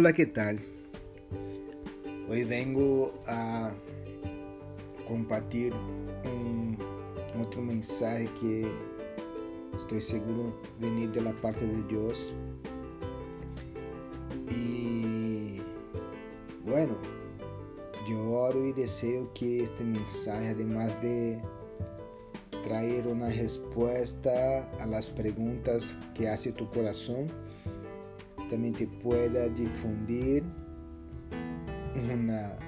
Hola, ¿qué tal? Hoy vengo a compartir un otro mensaje que estoy seguro venir de la parte de Dios. Y bueno, yo oro y deseo que este mensaje, además de traer una respuesta a las preguntas que hace tu corazón, también te pueda difundir una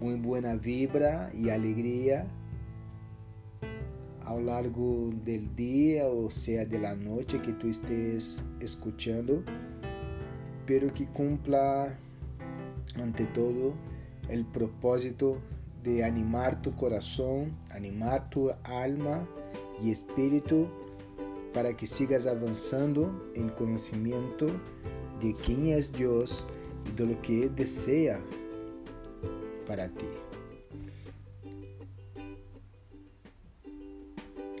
muy buena vibra y alegría a lo largo del día o sea de la noche que tú estés escuchando, pero que cumpla ante todo el propósito de animar tu corazón, animar tu alma y espíritu para que sigas avanzando en conocimiento de quién es Dios y de lo que desea para ti.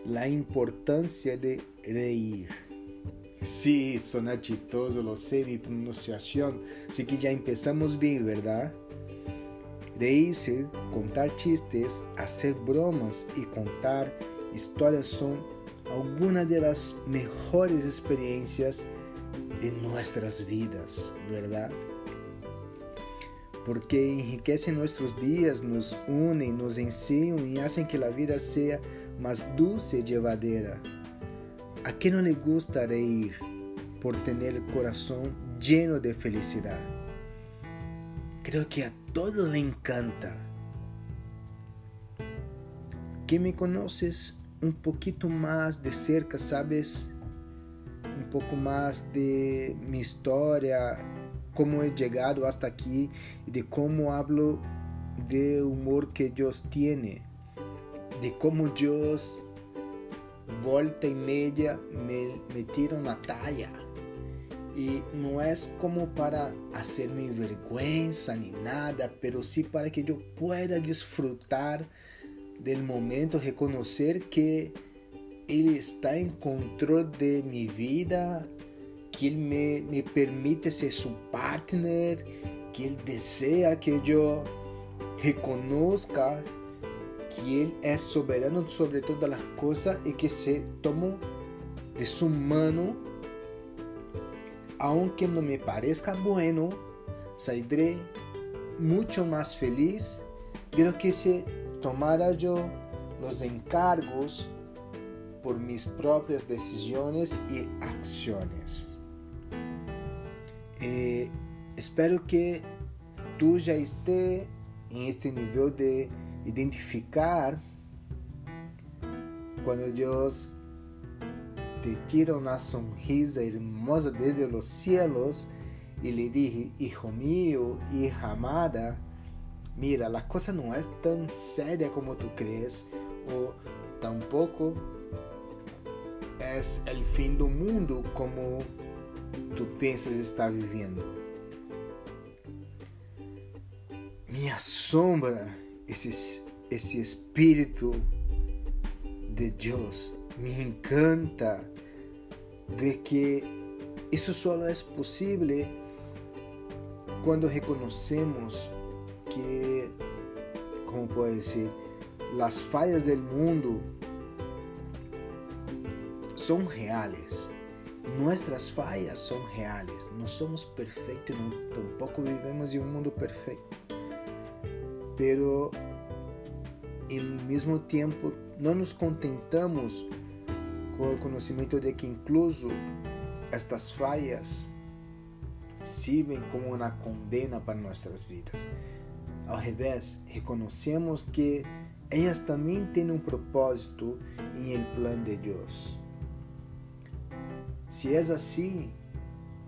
La importancia de reír. Sí, suena chistoso, lo sé, mi pronunciación. Así que ya empezamos bien, ¿verdad? Reírse, contar chistes, hacer bromas y contar historias son algunas de las mejores experiencias de nuestras vidas, ¿verdad? Porque enriquecen nuestros días, nos unen, nos enseñan y hacen que la vida sea más dulce y llevadera. ¿A quién no le gusta reír por tener el corazón lleno de felicidad? Creo que a todos le encanta. Que me conoces un poquito más de cerca, sabes um pouco mais de minha história, como he chegado hasta aqui e de como hablo de humor que Deus tiene, de como Deus volta e meia me, me tira uma talla. Não é como para hacerme vergüenza ni nada, pero sí para que eu pueda disfrutar del momento, reconhecer que Ele está em controle de minha vida, que Ele me, me permite ser seu partner, que Ele deseja que eu reconozca que Ele é soberano sobre todas as coisas e que se tomo de sua mano, aunque não me parezca bueno, sairé muito mais feliz. De que se tomara eu os encargos por mis propias decisiones y acciones. Eh, espero que tú ya estés en este nivel de identificar cuando Dios te tira una sonrisa hermosa desde los cielos y le dije, hijo mío, hija amada, mira, la cosa no es tan seria como tú crees, o tampoco es el fin do mundo como tu pensas estar vivendo. Me assombra esse, esse espírito de Deus. Me encanta ver que isso só é possível quando reconhecemos que, como pode ser, as falhas do mundo son reales. Nuestras fallas son reales. No somos perfectos, no, tampoco vivimos en un mundo perfecto. Pero al mismo tiempo no nos contentamos con el conocimiento de que incluso estas fallas sirven como una condena para nuestras vidas. Al revés, reconocemos que ellas también tienen un propósito en el plan de Dios. Se é assim,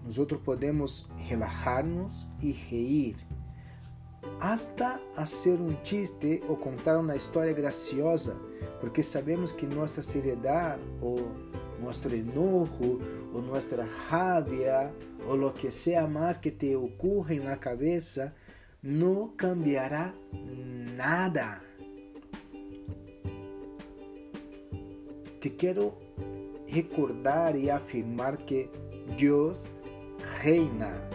nós podemos relajar-nos e reír, hasta fazer um chiste ou contar uma história graciosa, porque sabemos que nossa seriedade ou nosso enojo ou nossa rabia ou lo que seja mais que te ocorra na cabeça não cambiará nada. Te quero recordar y afirmar que Dios reina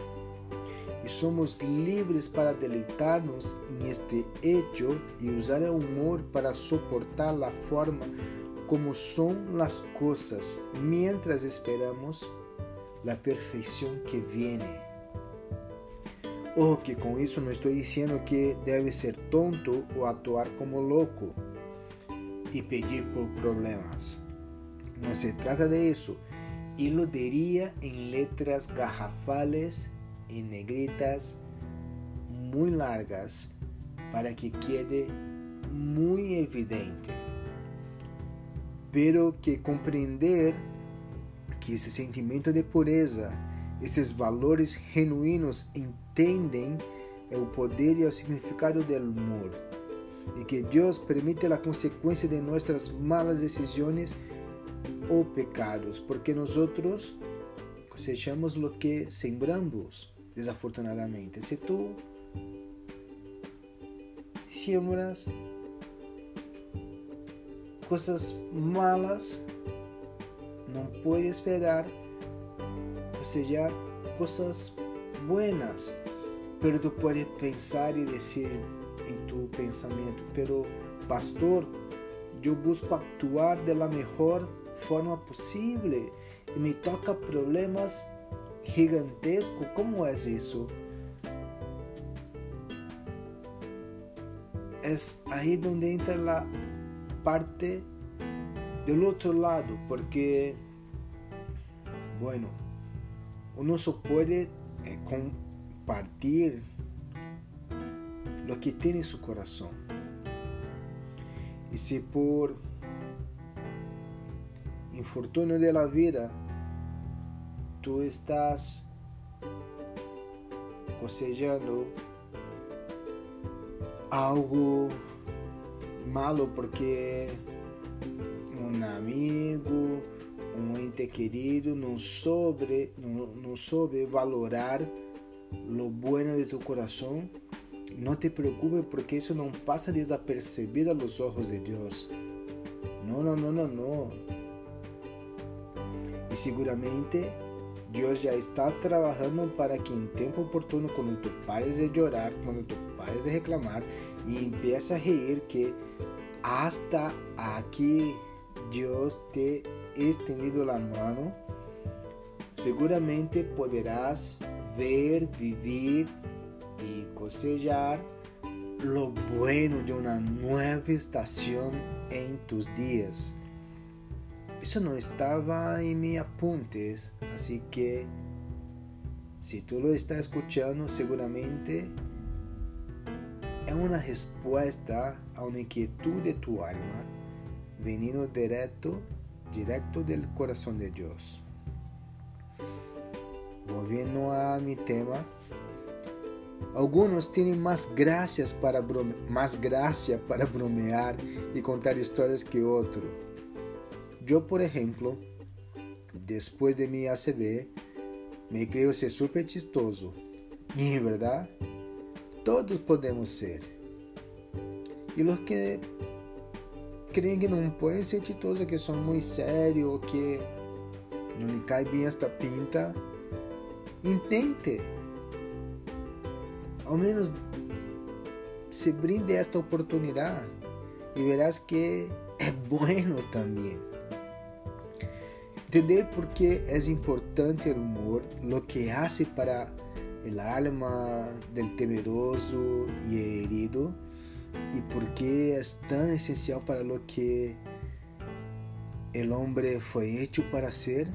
e somos livres para deleitar-nos em este hecho e usar o humor para suportar a forma como são as coisas, mientras esperamos a perfeição que viene. Ojo que com isso não estou dizendo que deve ser tonto ou atuar como louco e pedir por problemas. Não se trata de isso. E lo diria em letras garrafales e negritas muito largas para que quede muito evidente. Pero que compreender que esse sentimento de pureza, esses valores genuínos entendem o poder e o significado do amor e que Deus permite a consequência de nossas malas decisões ou pecados, porque nós cosechamos o que sembramos, desafortunadamente. Se tu siembras coisas malas, não pode esperar cosechar coisas buenas, pero tu puedes pensar e dizer em tu pensamento, pero pastor, eu busco actuar de la mejor forma possível e me toca problemas gigantescos. Como é isso? É aí onde entra a parte do outro lado, porque, bueno, uno só pode eh, compartilhar lo que tem em seu coração. E se por infortúnio de la vida tu estás cosechando algo malo porque um amigo, um ente querido não soube, não, não soube valorar lo bueno de tu coração, não te preocupes porque isso não passa desapercebido a los ojos de Deus. Não, não, não, não, não. E seguramente Deus já está trabalhando para que em tempo oportuno, quando tu pares de chorar, quando tu pares de reclamar e empieza a reír, que hasta aqui Deus te estendido a mão, seguramente poderás ver, vivir y cosechar lo bueno de una nueva estación en tus días. Eso no estaba en mis apuntes, así que si tú lo estás escuchando, seguramente es una respuesta a una inquietud de tu alma, veniendo directo, directo del corazón de Dios. Volviendo a mi tema, alguns têm mais graças para brome... mais graça para bromear e contar histórias que outro. Eu, por exemplo, depois de mi ACB, me creio ser super chistoso. E, verdade, todos podemos ser. E os que creem que não podem ser chistosos, que são muito sérios, que não lhe cai bem esta pinta, intente ao menos se brinde esta oportunidade e verás que é bueno também. Entender por que é importante o humor, lo que hace para el alma del temeroso y herido y por qué es tan esencial para lo que el hombre fue hecho para ser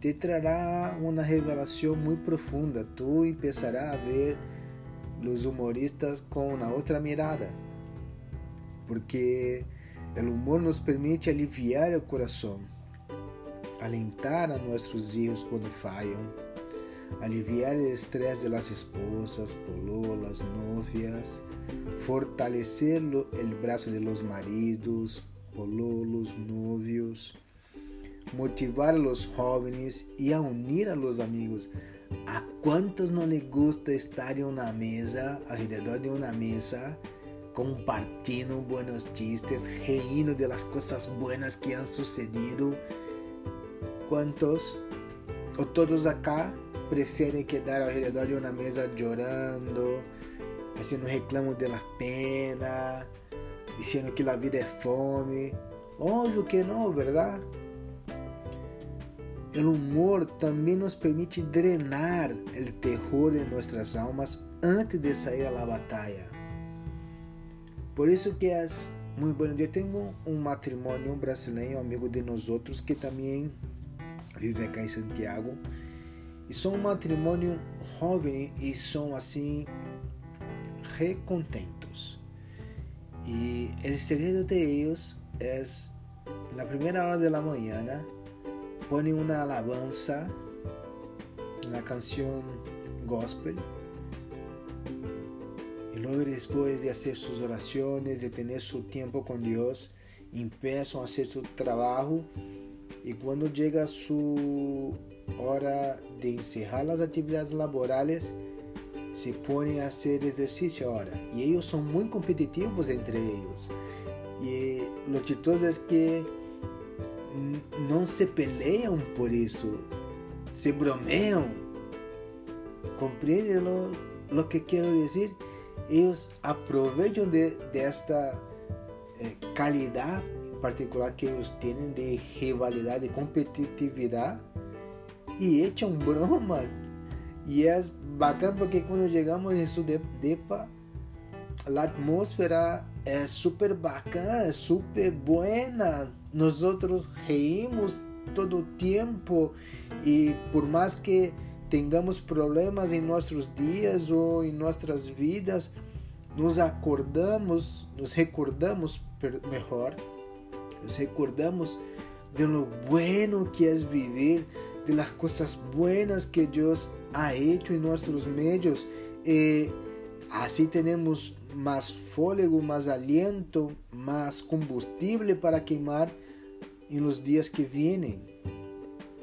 te trará uma revelação muito profunda. Tu empezarás a ver os humoristas com uma outra mirada, porque o humor nos permite aliviar o coração, alentar a nossos filhos quando falham, aliviar o estresse das esposas, pololas, novias, fortalecer o braço de los maridos, pololos, novios motivar a los jóvenes y a unir a los amigos. ¿A cuántos no les gusta estar en una mesa, alrededor de una mesa, compartiendo buenos chistes, riendo de las cosas buenas que han sucedido? ¿Cuántos o todos acá preferem quedar redor de uma mesa chorando, fazendo reclamo da pena, dizendo que a vida é fome. Óbvio que não, verdade? O humor também nos permite drenar o terror de nossas almas antes de sair à batalha. Por isso que é muito bom. Eu tenho um matrimônio brasileiro, amigo de nós outros, que também vive aqui em Santiago. E são um matrimônio jovem e são assim recontentos. E o segredo de eles é na primeira hora da manhã, põem uma alabanza, uma canção gospel. E logo depois de fazer suas orações, de ter seu tempo com Deus, começam a fazer seu trabalho. E quando chega a sua hora de encerrar as atividades laborais, se põem a fazer exercício agora. E eles são muito competitivos entre eles. E o chistoso é que não se peleiam por isso, se bromeiam. Compreende lo, lo que quero dizer? Eles aproveitam de, desta eh, qualidade em particular que eles têm de rivalidade, de competitividade e echam broma. E é bacana porque quando chegamos em sua depa, a atmósfera é super bacana, é super buena. Nós reímos todo o tempo e por mais que tenhamos problemas em nossos dias ou em nossas vidas, nos acordamos, nos recordamos melhor, nos recordamos de lo bueno que é viver, de las cosas buenas que Deus ha hecho em nossos meios. E assim temos más fôlego, más aliento, más combustible para queimar em los dias que vienen.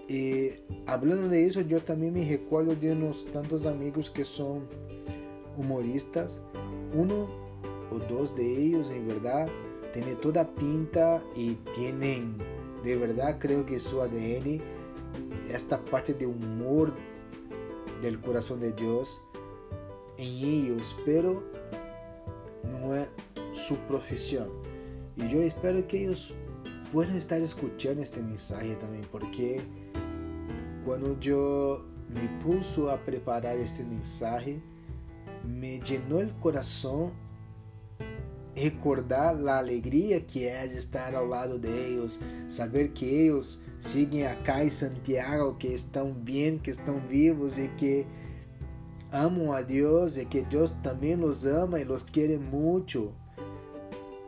E hablando de isso, eu também me recordo de uns tantos amigos que são humoristas. Um ou dois de eles, em verdade, têm toda a pinta e têm, de verdade, creio que seu ADN, esta parte de humor del coração de Deus em eles, pero não é sua profissão. E eu espero que eles possam estar escutando este mensagem também, porque quando eu me pus a preparar este mensagem, me llenou o coração recordar a alegria que é estar ao lado deles, saber que eles seguem acá em Santiago, que estão bem, que estão vivos e que amam a Deus e que Deus também los ama e los quiere muito.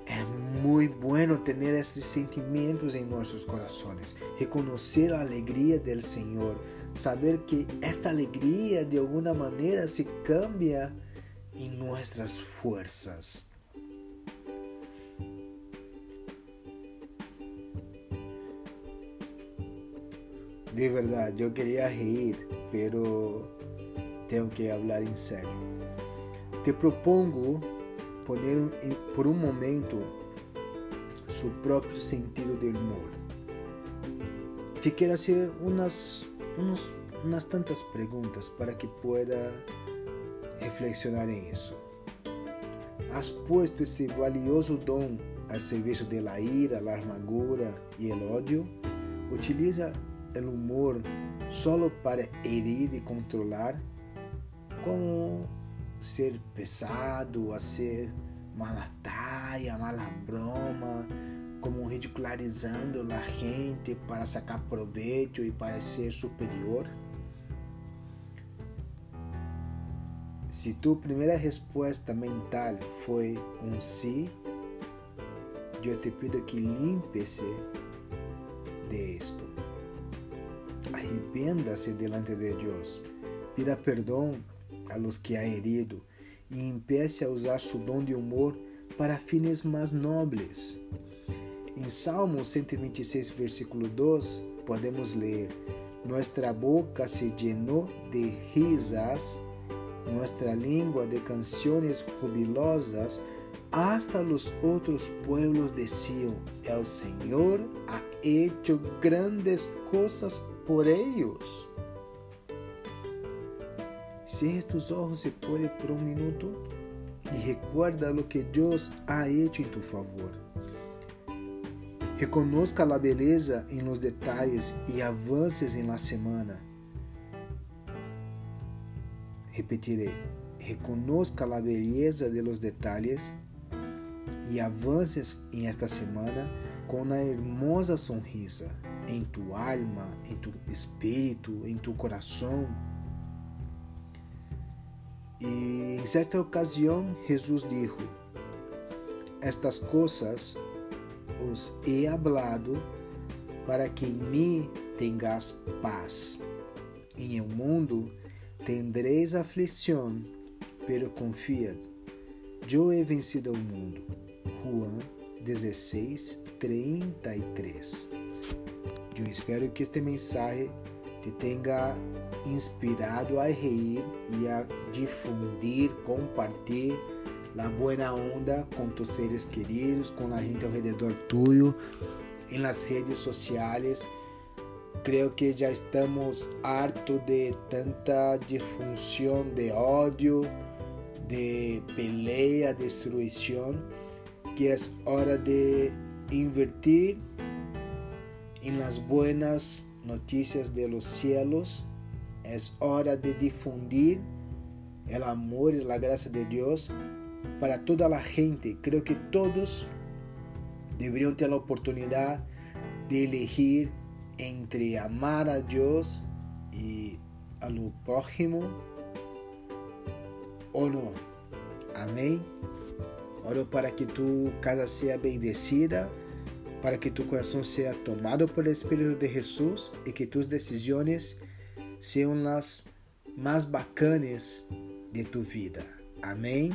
É muito bueno ter esses sentimentos em nossos corações, reconhecer a alegria do Senhor, saber que esta alegria de alguma maneira se cambia em nossas forças. De verdade, eu queria rir, pero tenho que falar em sério. Te propongo poner por um momento seu próprio sentido de humor. Te quero fazer umas, unos, umas tantas perguntas para que pueda reflexionar em isso. Has puesto esse valioso dom ao serviço de la ira, la amargura e el odio? Utiliza o humor solo para herir e controlar? como ser pesado, a ser malataia, mala broma, como ridicularizando a gente para sacar proveito e para ser superior? Se tu primeira resposta mental foi um sim, eu te pido que limpe-se de isto. Arrependa-se delante de Deus. Pida perdão a los que ha herido e empiece a usar su dom de humor para fines mais nobres. Em Salmo 126, versículo 2, podemos ler: Nuestra boca se llenou de risas, nuestra língua de canções jubilosas, hasta los outros pueblos decían: El Senhor ha hecho grandes coisas por ellos. Cierre tus ojos se puede por un minuto y recuerda lo que Dios ha hecho en tu favor. Reconozca la beleza en los detalles y avances en la semana. Repetiré, reconozca la belleza de los detalles y avances en esta semana con una hermosa sonrisa en tu alma, en tu espíritu, en tu corazón e em certa ocasião, Jesus disse: Estas coisas os he hablado para que em mim tengas paz. Em el mundo tendréis aflição, pero confiad, eu he vencido o mundo. Juan 16, 33. Eu espero que este mensagem te tenha inspirado a reír y a difundir, compartir la buena onda con tus seres queridos, con la gente alrededor tuyo, en las redes sociales. Creo que ya estamos harto de tanta difusión de odio, de pelea, destruição, que es hora de invertir en las buenas noticias de los cielos Es hora de difundir el amor y la gracia de Dios para toda la gente. Creo que todos deberían tener la oportunidad de elegir entre amar a Dios y a lo prójimo o no. Amém? Oro para que tu casa seja bendecida, para que tu coração seja tomado pelo Espírito de Jesus e que tus decisões sejam as mais bacanas de tu vida. Amém?